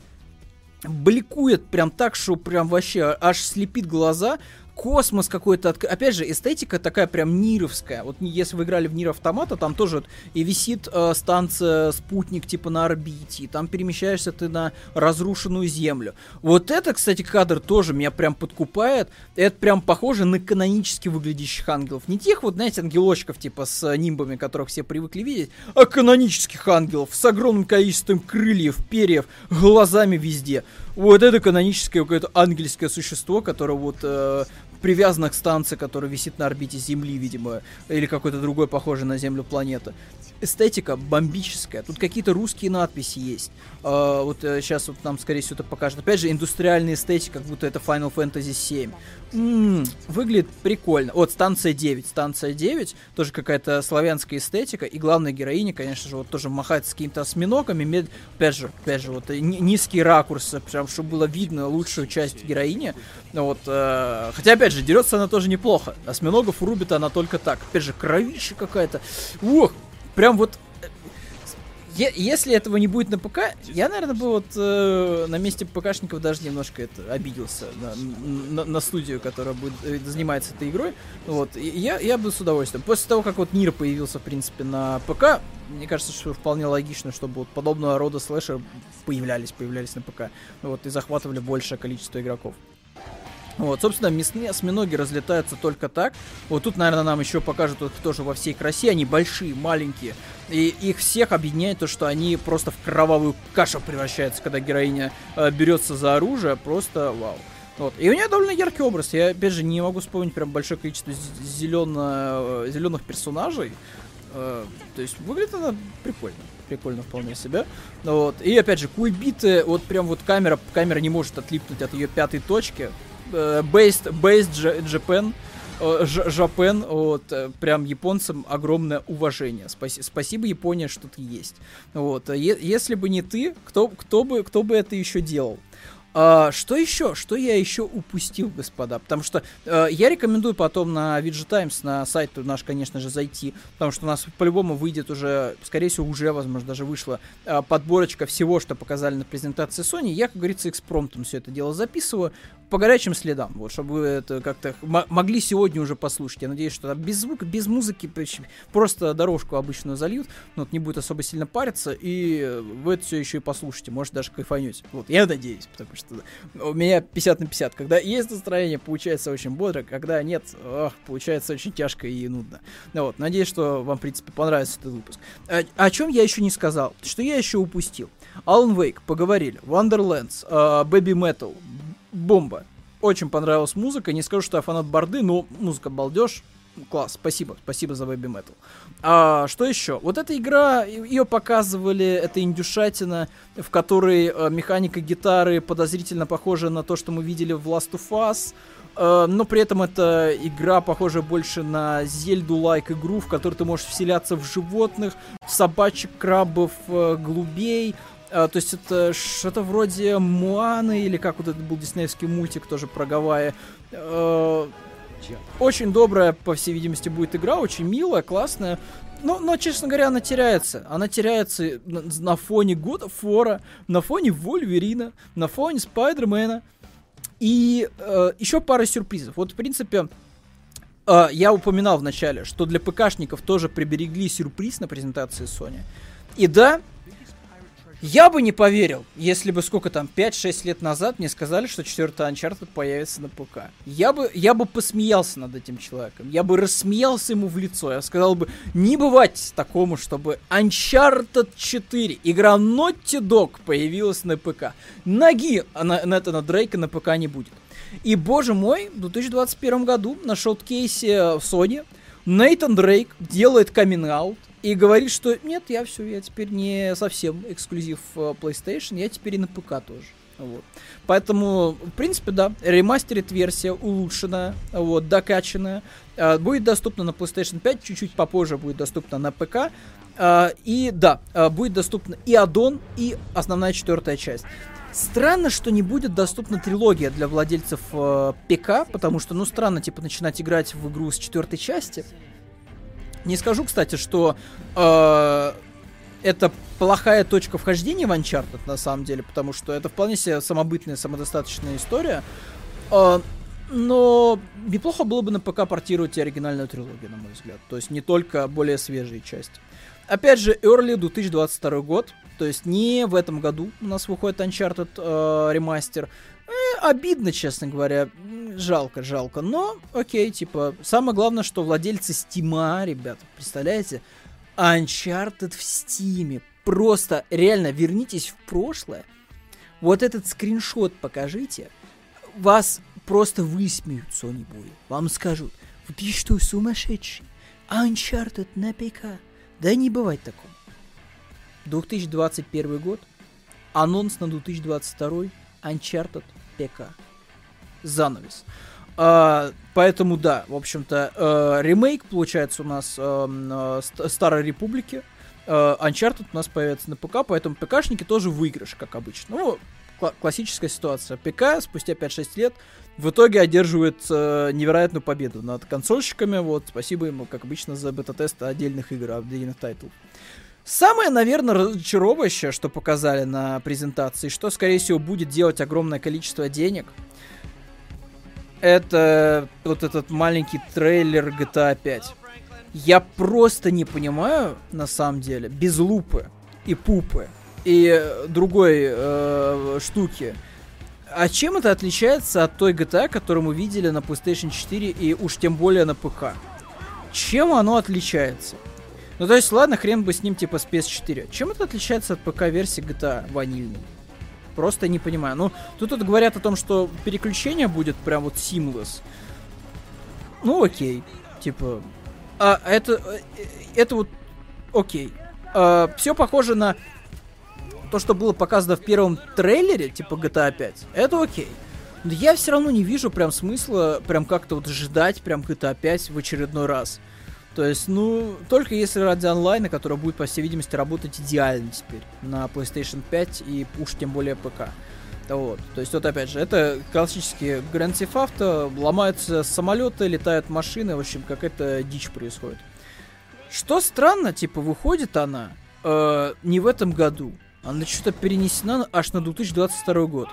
бликует прям так, что прям вообще аж слепит глаза космос какой-то. Опять же, эстетика такая прям нировская. Вот если вы играли в Нир Автомата, там тоже вот и висит э, станция спутник типа на орбите, и там перемещаешься ты на разрушенную Землю. Вот это, кстати, кадр тоже меня прям подкупает. Это прям похоже на канонически выглядящих ангелов. Не тех вот, знаете, ангелочков типа с нимбами, которых все привыкли видеть, а канонических ангелов с огромным количеством крыльев, перьев, глазами везде. Вот это каноническое какое-то ангельское существо, которое вот э, привязано к станции, которая висит на орбите Земли, видимо, или какой-то другой похожий на Землю планеты. Эстетика бомбическая. Тут какие-то русские надписи есть. Uh, вот uh, сейчас вот нам, скорее всего, это покажет. Опять же, индустриальная эстетика, как будто это Final Fantasy 7. М-м, выглядит прикольно. Вот, станция 9. Станция 9, тоже какая-то славянская эстетика. И главная героиня, конечно же, вот тоже махает с какими-то осьминогами. Мед... Опять же, опять же, вот низкие ракурсы, прям, чтобы было видно лучшую часть героини. Вот, uh, хотя, опять же, дерется она тоже неплохо. Осьминогов рубит она только так. Опять же, кровища какая-то. Ух, прям вот Е- если этого не будет на ПК, я, наверное, бы вот э, на месте ПКшников даже немножко это обиделся на, на, на студию, которая будет, э, занимается этой игрой. Вот, и я, я бы с удовольствием. После того, как вот Нир появился, в принципе, на ПК, мне кажется, что вполне логично, чтобы вот подобного рода слэшер появлялись, появлялись на ПК. Вот, и захватывали большее количество игроков. Вот, собственно, мясные осьминоги разлетаются только так. Вот тут, наверное, нам еще покажут вот тоже во всей красе. Они большие, маленькие. И их всех объединяет то, что они просто в кровавую кашу превращаются, когда героиня э, берется за оружие. Просто вау. Вот. И у нее довольно яркий образ. Я, опять же, не могу вспомнить прям большое количество зелено... зеленых персонажей. Э, то есть выглядит она прикольно. Прикольно вполне себе. Вот. И опять же, кульбиты, вот прям вот камера, камера не может отлипнуть от ее пятой точки. Э, based, based Japan, э, Жапен, вот, э, прям японцам огромное уважение. Спаси, спасибо, Япония, что ты есть. Вот, если бы не ты, кто, кто, бы, кто бы это еще делал? А, что еще? Что я еще упустил, господа? Потому что э, я рекомендую потом на VG Times, на сайт наш, конечно же, зайти, потому что у нас по-любому выйдет уже, скорее всего, уже, возможно, даже вышла э, подборочка всего, что показали на презентации Sony. Я, как говорится, экспромтом все это дело записываю по горячим следам, вот, чтобы вы это как-то могли сегодня уже послушать. Я надеюсь, что без звука, без музыки просто дорожку обычную зальют, но не будет особо сильно париться, и вы это все еще и послушаете, может даже кайфанете. Вот, я надеюсь, потому что у меня 50 на 50. Когда есть настроение, получается очень бодро, когда нет, ох, получается очень тяжко и нудно. Ну, вот, надеюсь, что вам, в принципе, понравится этот выпуск. О, а, о чем я еще не сказал? Что я еще упустил? Alan Wake, поговорили. Wonderlands, uh, Baby Metal, бомба. Очень понравилась музыка. Не скажу, что я фанат Борды, но музыка балдеж. Класс, спасибо, спасибо за Baby Metal. А, что еще? Вот эта игра, ее показывали, это индюшатина, в которой а, механика гитары подозрительно похожа на то, что мы видели в Last of Us. А, но при этом это игра похожа больше на Зельду-лайк игру, в которой ты можешь вселяться в животных, в собачек, крабов, а, голубей, а, то есть это что-то вроде Муаны, или как вот этот был диснеевский мультик тоже про Гавайи. А, очень добрая, по всей видимости, будет игра, очень милая, классная. Но, но, честно говоря, она теряется. Она теряется на, на фоне Года Фора, на фоне Вольверина, на фоне Спайдермена. И э, еще пара сюрпризов. Вот, в принципе, э, я упоминал в начале, что для ПКшников тоже приберегли сюрприз на презентации Sony. И да, Я бы не поверил, если бы сколько там, 5-6 лет назад мне сказали, что четвертый Uncharted появится на ПК. Я бы, я бы посмеялся над этим человеком. Я бы рассмеялся ему в лицо. Я сказал бы, не бывать такому, чтобы Uncharted 4, игра Naughty Dog, появилась на ПК. Ноги Нэтана Дрейка на ПК не будет. И, боже мой, в 2021 году на шоу-кейсе в Sony Нейтан Дрейк делает каминг-аут и говорит, что нет, я все, я теперь не совсем эксклюзив э, PlayStation, я теперь и на ПК тоже. Вот. Поэтому, в принципе, да, ремастерит версия улучшенная, вот, докачанная, э, будет доступна на PlayStation 5, чуть-чуть попозже будет доступна на ПК. Э, и да, э, будет доступна и аддон, и основная четвертая часть. Странно, что не будет доступна трилогия для владельцев э, ПК, потому что, ну, странно, типа, начинать играть в игру с четвертой части. Не скажу, кстати, что э, это плохая точка вхождения в Uncharted, на самом деле, потому что это вполне себе самобытная, самодостаточная история. Э, но неплохо было бы на ПК портировать оригинальную трилогию, на мой взгляд. То есть не только более свежие части. Опять же, Early 2022 год, то есть не в этом году у нас выходит Uncharted э, ремастер. Э, обидно, честно говоря. Жалко, жалко. Но, окей, типа, самое главное, что владельцы Стима, ребята, представляете? Uncharted в Стиме. Просто, реально, вернитесь в прошлое. Вот этот скриншот покажите. Вас просто высмеют Sony Boy. Вам скажут, ты что, сумасшедший? Uncharted на ПК. Да не бывает такого. 2021 год. Анонс на 2022. Uncharted ПК. Занавес. А, поэтому да, в общем-то, э, ремейк получается у нас э, э, Старой Республики. Э, Uncharted у нас появится на ПК, поэтому ПКшники тоже выигрыш, как обычно. Ну, кл- классическая ситуация. ПК спустя 5-6 лет в итоге одерживает э, невероятную победу над консольщиками. Вот, спасибо ему, как обычно, за бета-тест отдельных игр, отдельных тайтлов. Самое, наверное, разочаровывающее, что показали на презентации, что, скорее всего, будет делать огромное количество денег, это вот этот маленький трейлер GTA 5. Я просто не понимаю, на самом деле, без лупы и пупы и другой э, штуки, а чем это отличается от той GTA, которую мы видели на PlayStation 4 и уж тем более на ПК? Чем оно отличается? Ну, то есть, ладно, хрен бы с ним, типа, с PS4. Чем это отличается от ПК-версии GTA ванильной? Просто не понимаю. Ну, тут, тут говорят о том, что переключение будет прям вот seamless. Ну, окей. Типа, а это, э, это вот окей. А, все похоже на то, что было показано в первом трейлере, типа GTA 5. Это окей. Но я все равно не вижу прям смысла прям как-то вот ждать прям GTA 5 в очередной раз. То есть, ну, только если ради онлайна, который будет, по всей видимости, работать идеально теперь на PlayStation 5 и уж тем более ПК. Вот. То есть, вот опять же, это классические Grand Theft Auto, ломаются самолеты, летают машины, в общем, какая-то дичь происходит. Что странно, типа, выходит она э, не в этом году, она что-то перенесена аж на 2022 год.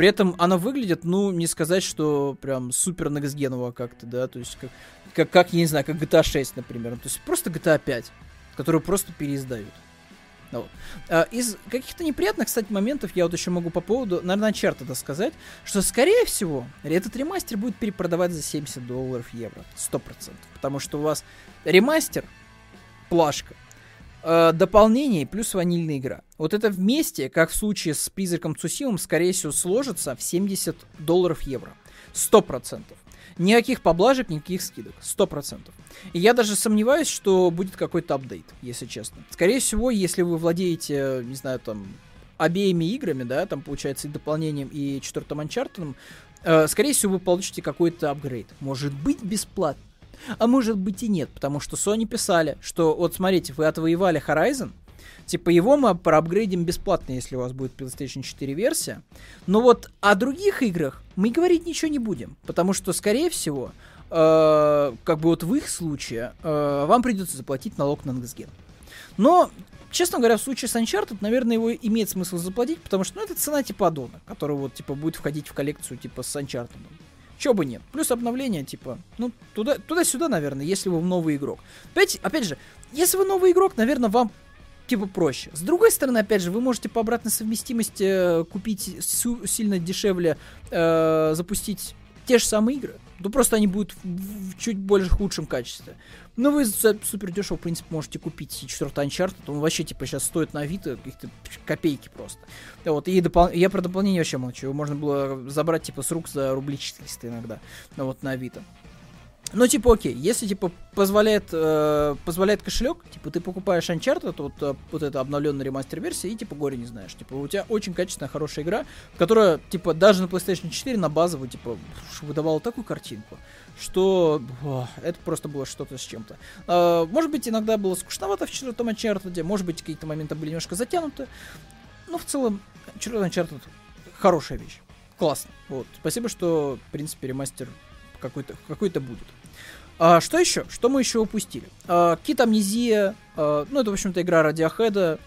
При этом она выглядит, ну, не сказать, что прям супер некстгеново как-то, да, то есть как, как, как, я не знаю, как GTA 6, например. То есть просто GTA 5, которую просто переиздают. Вот. а, из каких-то неприятных, кстати, моментов я вот еще могу по поводу, наверное, Uncharted сказать, что, скорее всего, этот ремастер будет перепродавать за 70 долларов евро. 100%. Потому что у вас ремастер, плашка, э, дополнение плюс ванильная игра. Вот это вместе, как в случае с призраком Цусимом, скорее всего, сложится в 70 долларов евро. 100%. Никаких поблажек, никаких скидок. 100%. И я даже сомневаюсь, что будет какой-то апдейт, если честно. Скорее всего, если вы владеете, не знаю, там, обеими играми, да, там, получается, и дополнением, и четвертым Uncharted, э, скорее всего, вы получите какой-то апгрейд. Может быть, бесплатно. А может быть и нет, потому что Sony писали, что вот смотрите, вы отвоевали Horizon, Типа его мы проапгрейдим бесплатно, если у вас будет PlayStation 4 версия. Но вот о других играх мы говорить ничего не будем. Потому что, скорее всего, э, как бы вот в их случае, э, вам придется заплатить налог на NXGen. Но, честно говоря, в случае с Uncharted, наверное, его имеет смысл заплатить, потому что, ну, это цена типа аддона, который вот, типа, будет входить в коллекцию, типа, с Uncharted. Чего бы нет. Плюс обновление, типа, ну, туда, туда-сюда, наверное, если вы новый игрок. Опять, опять же, если вы новый игрок, наверное, вам типа проще. С другой стороны, опять же, вы можете по обратной совместимости купить сильно дешевле, э, запустить те же самые игры. Ну, просто они будут в, в чуть больше худшем качестве. Но вы супер дешево, в принципе, можете купить четвертый Uncharted. Он вообще, типа, сейчас стоит на Авито каких-то копейки просто. Вот, и допол... я про дополнение вообще молчу. Его можно было забрать, типа, с рук за рубли 400 иногда. Ну, вот, на Авито. Ну, типа, окей, если, типа, позволяет, э, позволяет кошелек, типа, ты покупаешь Uncharted, вот, э, вот эта обновленная ремастер-версия, и, типа, горе не знаешь. Типа, у тебя очень качественная, хорошая игра, которая, типа, даже на PlayStation 4 на базовую, типа, выдавала такую картинку, что о, это просто было что-то с чем-то. Э, может быть, иногда было скучновато в четвертом Uncharted, может быть, какие-то моменты были немножко затянуты, но в целом, четвертый Uncharted хорошая вещь. Классно. Вот. Спасибо, что, в принципе, ремастер какой-то какой будет. А, что еще? Что мы еще упустили? А, Амнезия, а, ну это, в общем-то, игра Радиохэд.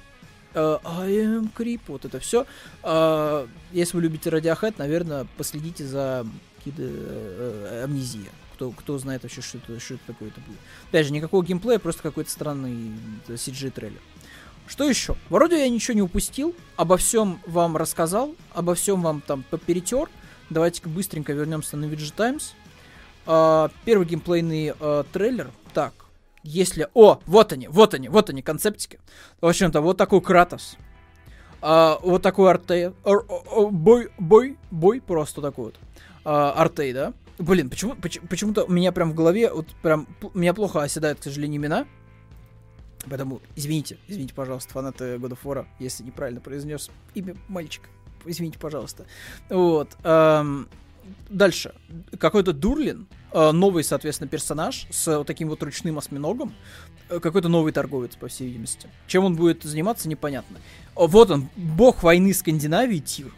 Uh, I am Creep, вот это все. Uh, если вы любите Radiohead, наверное, последите за Kid uh, Амнезия. Кто, кто знает вообще, что это, что это такое это будет. Опять же, никакого геймплея, просто какой-то странный CG-трейлер. Что еще? Вроде я ничего не упустил, обо всем вам рассказал, обо всем вам там поперетер. Давайте-ка быстренько вернемся на VG Times. Uh, первый геймплейный uh, трейлер. Так, если... О, вот они, вот они, вот они, концептики. В общем-то, вот такой Кратос. Uh, вот такой Артей. Бой, бой, бой, просто такой вот. Артей, да? Блин, почему, почему, почему-то у меня прям в голове, вот прям, меня плохо оседают, к сожалению, имена. Поэтому, извините, извините, пожалуйста, фанаты God of War, если неправильно произнес имя мальчика. Извините, пожалуйста. Вот. Дальше. Какой-то Дурлин, э, новый, соответственно, персонаж с вот таким вот ручным осьминогом. Э, какой-то новый торговец, по всей видимости. Чем он будет заниматься, непонятно. Вот он, бог войны Скандинавии, Тир.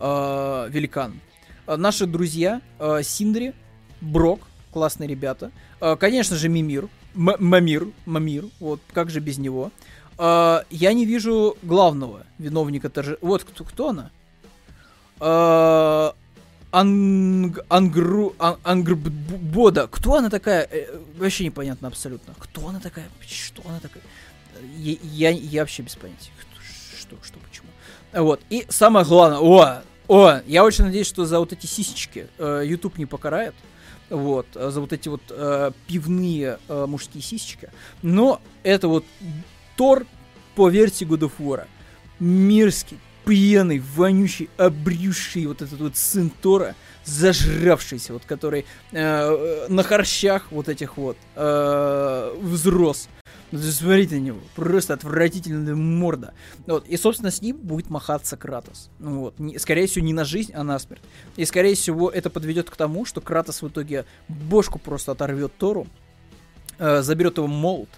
Э, великан. Наши друзья Синдри, Брок, классные ребята. Конечно же, Мимир. М Мамир, Мамир, вот, как же без него. Я не вижу главного виновника торжества. Вот кто, кто она? Анг... Ангру... Ангрбода. Кто она такая? Э, вообще непонятно абсолютно. Кто она такая? Что она такая? Я, я, я вообще без понятия. Что, что, почему? Вот. И самое главное. О, о, я очень надеюсь, что за вот эти сисечки э, YouTube не покарает. Вот, за вот эти вот э, пивные э, мужские сисечки. Но это вот Тор по версии God of War. Мирский, пьяный, вонючий, обрюший вот этот вот сын Тора, зажравшийся, вот который э, на харщах вот этих вот э, взрос. Ну, смотрите на него, просто отвратительная морда. Вот, и, собственно, с ним будет махаться Кратос. Ну, вот, не, скорее всего, не на жизнь, а на смерть. И, скорее всего, это подведет к тому, что Кратос в итоге бошку просто оторвет Тору, э, заберет его молот,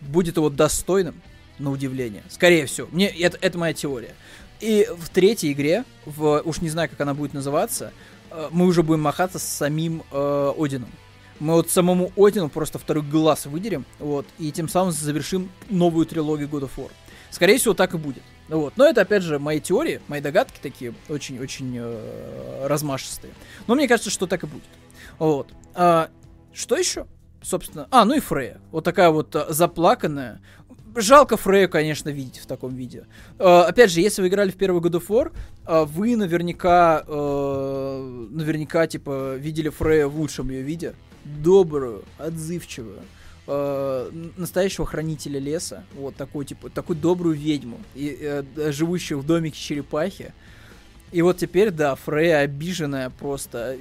будет его достойным, на удивление. Скорее всего. Мне, это, это моя теория. И в третьей игре, в, уж не знаю, как она будет называться, э, мы уже будем махаться с самим э, Одином. Мы вот самому Одину просто второй глаз выдерем, вот, и тем самым завершим новую трилогию God of War. Скорее всего, так и будет. Вот. Но это, опять же, мои теории, мои догадки такие очень-очень э, размашистые. Но мне кажется, что так и будет. Вот. А, что еще? Собственно, а, ну и Фрея. Вот такая вот э, заплаканная, Жалко Фрею, конечно, видеть в таком виде. Uh, опять же, если вы играли в первый God of War, uh, вы наверняка, uh, наверняка, типа, видели Фрея в лучшем ее виде. Добрую, отзывчивую, настоящего хранителя леса. Вот такой, типа, такую добрую ведьму, и, живущую в домике черепахи. И вот теперь, да, Фрея обиженная просто,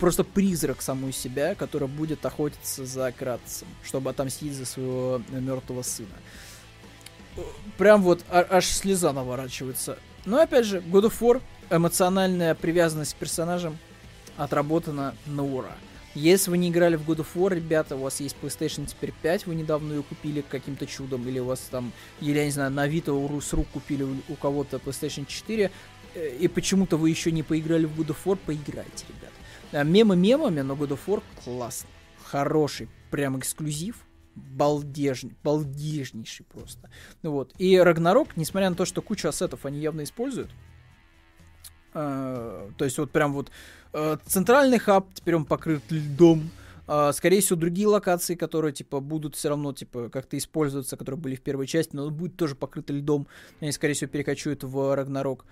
просто призрак самой себя, которая будет охотиться за Кратосом, чтобы отомстить за своего мертвого сына. Прям вот а- аж слеза наворачивается. Но опять же, God of War, эмоциональная привязанность к персонажам отработана на ура. Если вы не играли в God of War, ребята, у вас есть PlayStation теперь 5, вы недавно ее купили каким-то чудом, или у вас там, или, я не знаю, на Авито с рук купили у кого-то PlayStation 4, Э, и почему-то вы еще не поиграли в God of War, поиграйте, ребят. А, мемы мемами, но God of War классный, хороший, прям эксклюзив, балдежный, балдежнейший просто. Ну вот. И Рагнарок, несмотря на то, что кучу ассетов они явно используют, э, то есть вот прям вот э, центральный хаб, теперь он покрыт льдом, скорее всего, другие локации, которые, типа, будут все равно, типа, как-то использоваться, которые были в первой части, но будут тоже покрыты льдом. Они, скорее всего, перекочуют в Рагнарок.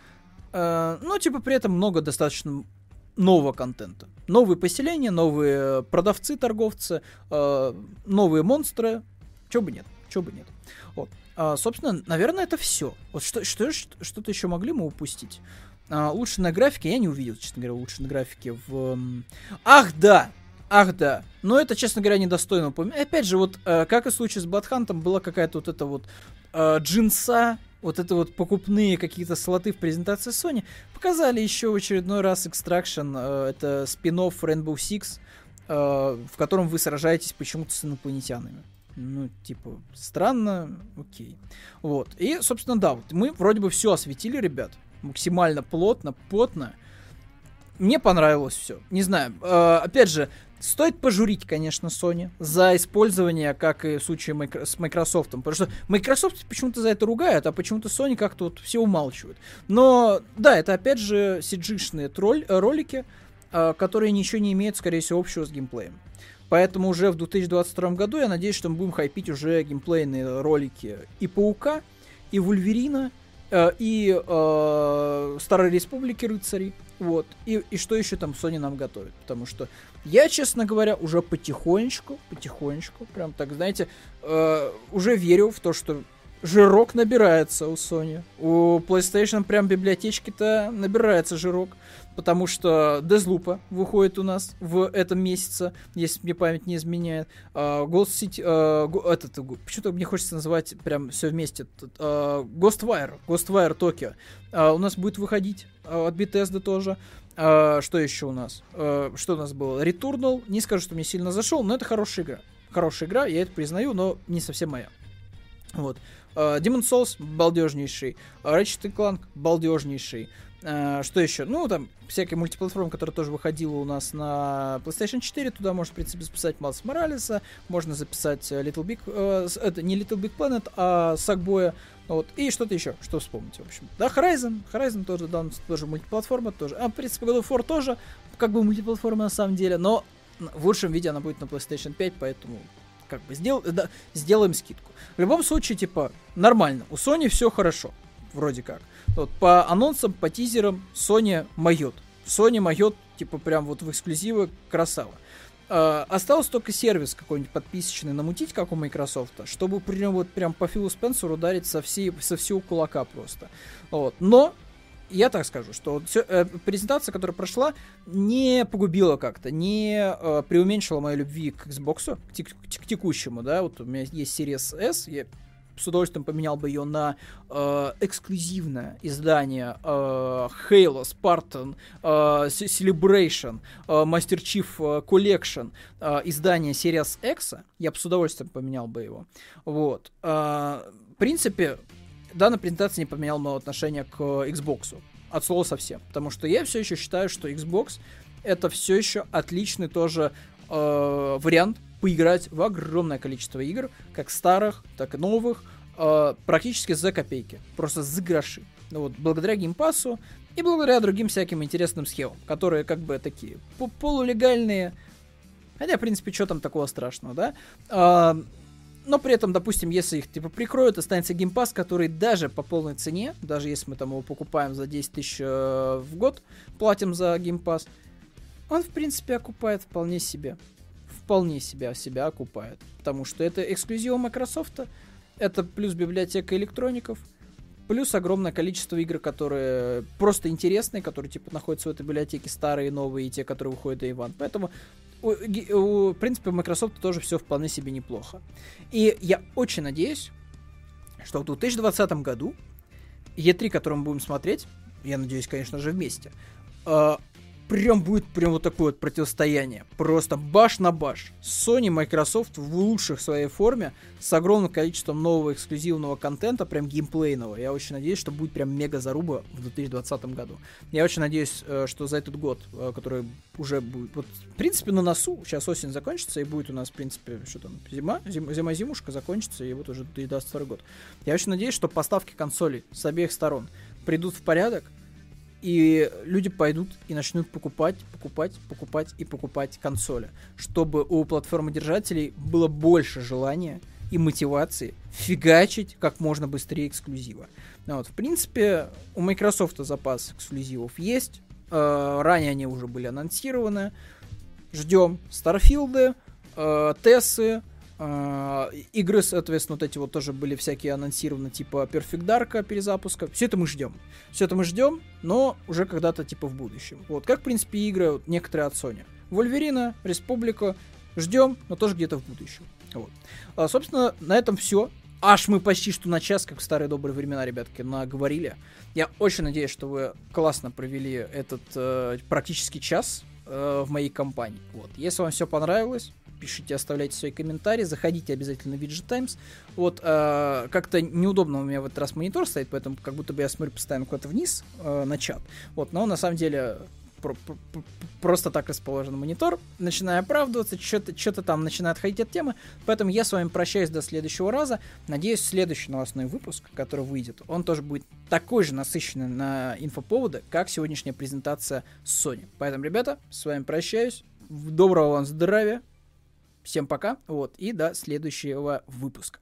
А, но, типа, при этом много достаточно нового контента. Новые поселения, новые продавцы, торговцы, э, новые монстры. Чего бы нет, чего бы нет. Вот. А, собственно, наверное, это все. Вот что, что, что-то еще могли мы упустить? А, лучше на графике я не увидел, честно говоря, лучше на графике в... Ах, да! Ах, да. Но это, честно говоря, недостойно упоминать. Опять же, вот, э, как и в случае с Бладхантом, была какая-то вот эта вот э, джинса, вот это вот покупные какие-то слоты в презентации Sony, показали еще в очередной раз Extraction, э, это спин Rainbow Six, э, в котором вы сражаетесь почему-то с инопланетянами. Ну, типа, странно, окей. Вот. И, собственно, да, вот мы вроде бы все осветили, ребят. Максимально плотно, плотно. Мне понравилось все. Не знаю. Э, опять же, Стоит пожурить, конечно, Sony за использование, как и в случае с Microsoft. Потому что Microsoft почему-то за это ругают, а почему-то Sony как-то вот все умалчивают. Но да, это опять же CG-шные тролль, э, ролики, э, которые ничего не имеют, скорее всего, общего с геймплеем. Поэтому уже в 2022 году я надеюсь, что мы будем хайпить уже геймплейные ролики и Паука, и Вульверина, э, и э, Старой Республики Рыцарей. Вот. И, и что еще там Sony нам готовит? Потому что я, честно говоря, уже потихонечку, потихонечку, прям так, знаете, э, уже верю в то, что жирок набирается у Sony. У PlayStation прям библиотечки-то набирается жирок. Потому что Дезлупа выходит у нас в этом месяце, если мне память не изменяет. Uh, Ghost City, uh, этот, почему-то мне хочется называть прям все вместе. Uh, Ghostwire, Ghostwire Tokyo. Uh, у нас будет выходить uh, от Bethesda тоже. Uh, что еще у нас? Uh, что у нас было? Returnal. Не скажу, что мне сильно зашел, но это хорошая игра. Хорошая игра, я это признаю, но не совсем моя. Вот. Uh, Demon Souls балдежнейший. Ratchet Clank балдежнейший. Uh, что еще? Ну, там, всякие мультиплатформы, которые тоже выходила у нас на PlayStation 4, туда можно, в принципе, записать Малс Моралеса, можно записать Little Big... Это не Little Big Planet, а Сагбоя. Вот. И что-то еще, что вспомнить, в общем. Да, Horizon. Horizon тоже, да, тоже мультиплатформа, тоже. А, в принципе, God of War тоже, как бы мультиплатформа на самом деле, но в лучшем виде она будет на PlayStation 5, поэтому как бы сдел, да, сделаем скидку. В любом случае, типа, нормально. У Sony все хорошо. Вроде как. Вот, по анонсам, по тизерам Sony моет. Sony моет, типа, прям вот в эксклюзивы красава. Uh, осталось только сервис какой-нибудь подписочный намутить, как у Microsoft, чтобы прям вот прям по Филу Спенсеру ударить со, всей, со всего кулака просто. Вот. Но я так скажу, что все, э, презентация, которая прошла, не погубила как-то, не э, преуменьшила моей любви к Xbox, к, тек- к текущему, да, вот у меня есть Series S, я с удовольствием поменял бы ее на э, эксклюзивное издание э, Halo, Spartan, э, Celebration, э, Master Chief э, Collection, э, издание Series X, я бы с удовольствием поменял бы его. Вот. Э, в принципе, данная презентация не поменяла мое отношение к Xbox. От слова совсем. Потому что я все еще считаю, что Xbox это все еще отличный тоже э, вариант поиграть в огромное количество игр, как старых, так и новых, э, практически за копейки. Просто за гроши. Ну вот, благодаря Game Pass у и благодаря другим всяким интересным схемам, которые как бы такие полулегальные. Хотя, в принципе, что там такого страшного, да? Э, но при этом, допустим, если их типа прикроют, останется Game Pass, который даже по полной цене, даже если мы там его покупаем за 10 тысяч э, в год, платим за Game Pass, он, в принципе, окупает вполне себе. Вполне себя себя окупает. Потому что это эксклюзив Microsoft, это плюс библиотека электроников, плюс огромное количество игр, которые просто интересные, которые типа находятся в этой библиотеке, старые, новые, и те, которые выходят до Иван. Поэтому у, в принципе, у Microsoft тоже все вполне себе неплохо. И я очень надеюсь, что в 2020 году E3, который мы будем смотреть, я надеюсь, конечно же, вместе, э, прям будет прям вот такое вот противостояние. Просто баш на баш. Sony, Microsoft в лучших своей форме, с огромным количеством нового эксклюзивного контента, прям геймплейного. Я очень надеюсь, что будет прям мега заруба в 2020 году. Я очень надеюсь, э, что за этот год, э, который уже будет, вот, в принципе, на носу, сейчас осень закончится, и будет у нас, в принципе, что там, зима, зим, зима-зимушка закончится, и вот уже 2022 год. Я очень надеюсь, что поставки консолей с обеих сторон придут в порядок, и люди пойдут и начнут покупать, покупать, покупать и покупать консоли, чтобы у платформодержателей было больше желания и мотивации фигачить как можно быстрее эксклюзива. Ну, вот, в принципе, у Microsoft запас эксклюзивов есть, э, ранее они уже были анонсированы. Ждем Старфилды, э, Тессы, игры, соответственно, вот эти вот тоже были всякие анонсированы, типа Perfect Dark перезапуска. Все это мы ждем. Все это мы ждем, но уже когда-то типа в будущем. Вот, как, в принципе, игры вот, некоторые от Sony. Вольверина, Республика, ждем, но тоже где-то в будущем. Вот. А, собственно, на этом все. Аж мы почти что на час, как в старые добрые времена, ребятки, наговорили. Я очень надеюсь, что вы классно провели этот э, практически час э, в моей компании. Вот. Если вам все понравилось, пишите, оставляйте свои комментарии, заходите обязательно в VG Times. Вот, э, как-то неудобно у меня в этот раз монитор стоит, поэтому как будто бы я смотрю постоянно куда-то вниз э, на чат. Вот, но на самом деле просто так расположен монитор, начинаю оправдываться, что-то что там начинает ходить от темы, поэтому я с вами прощаюсь до следующего раза. Надеюсь, следующий новостной выпуск, который выйдет, он тоже будет такой же насыщенный на инфоповоды, как сегодняшняя презентация Sony. Поэтому, ребята, с вами прощаюсь. Доброго вам здравия. Всем пока, вот, и до следующего выпуска.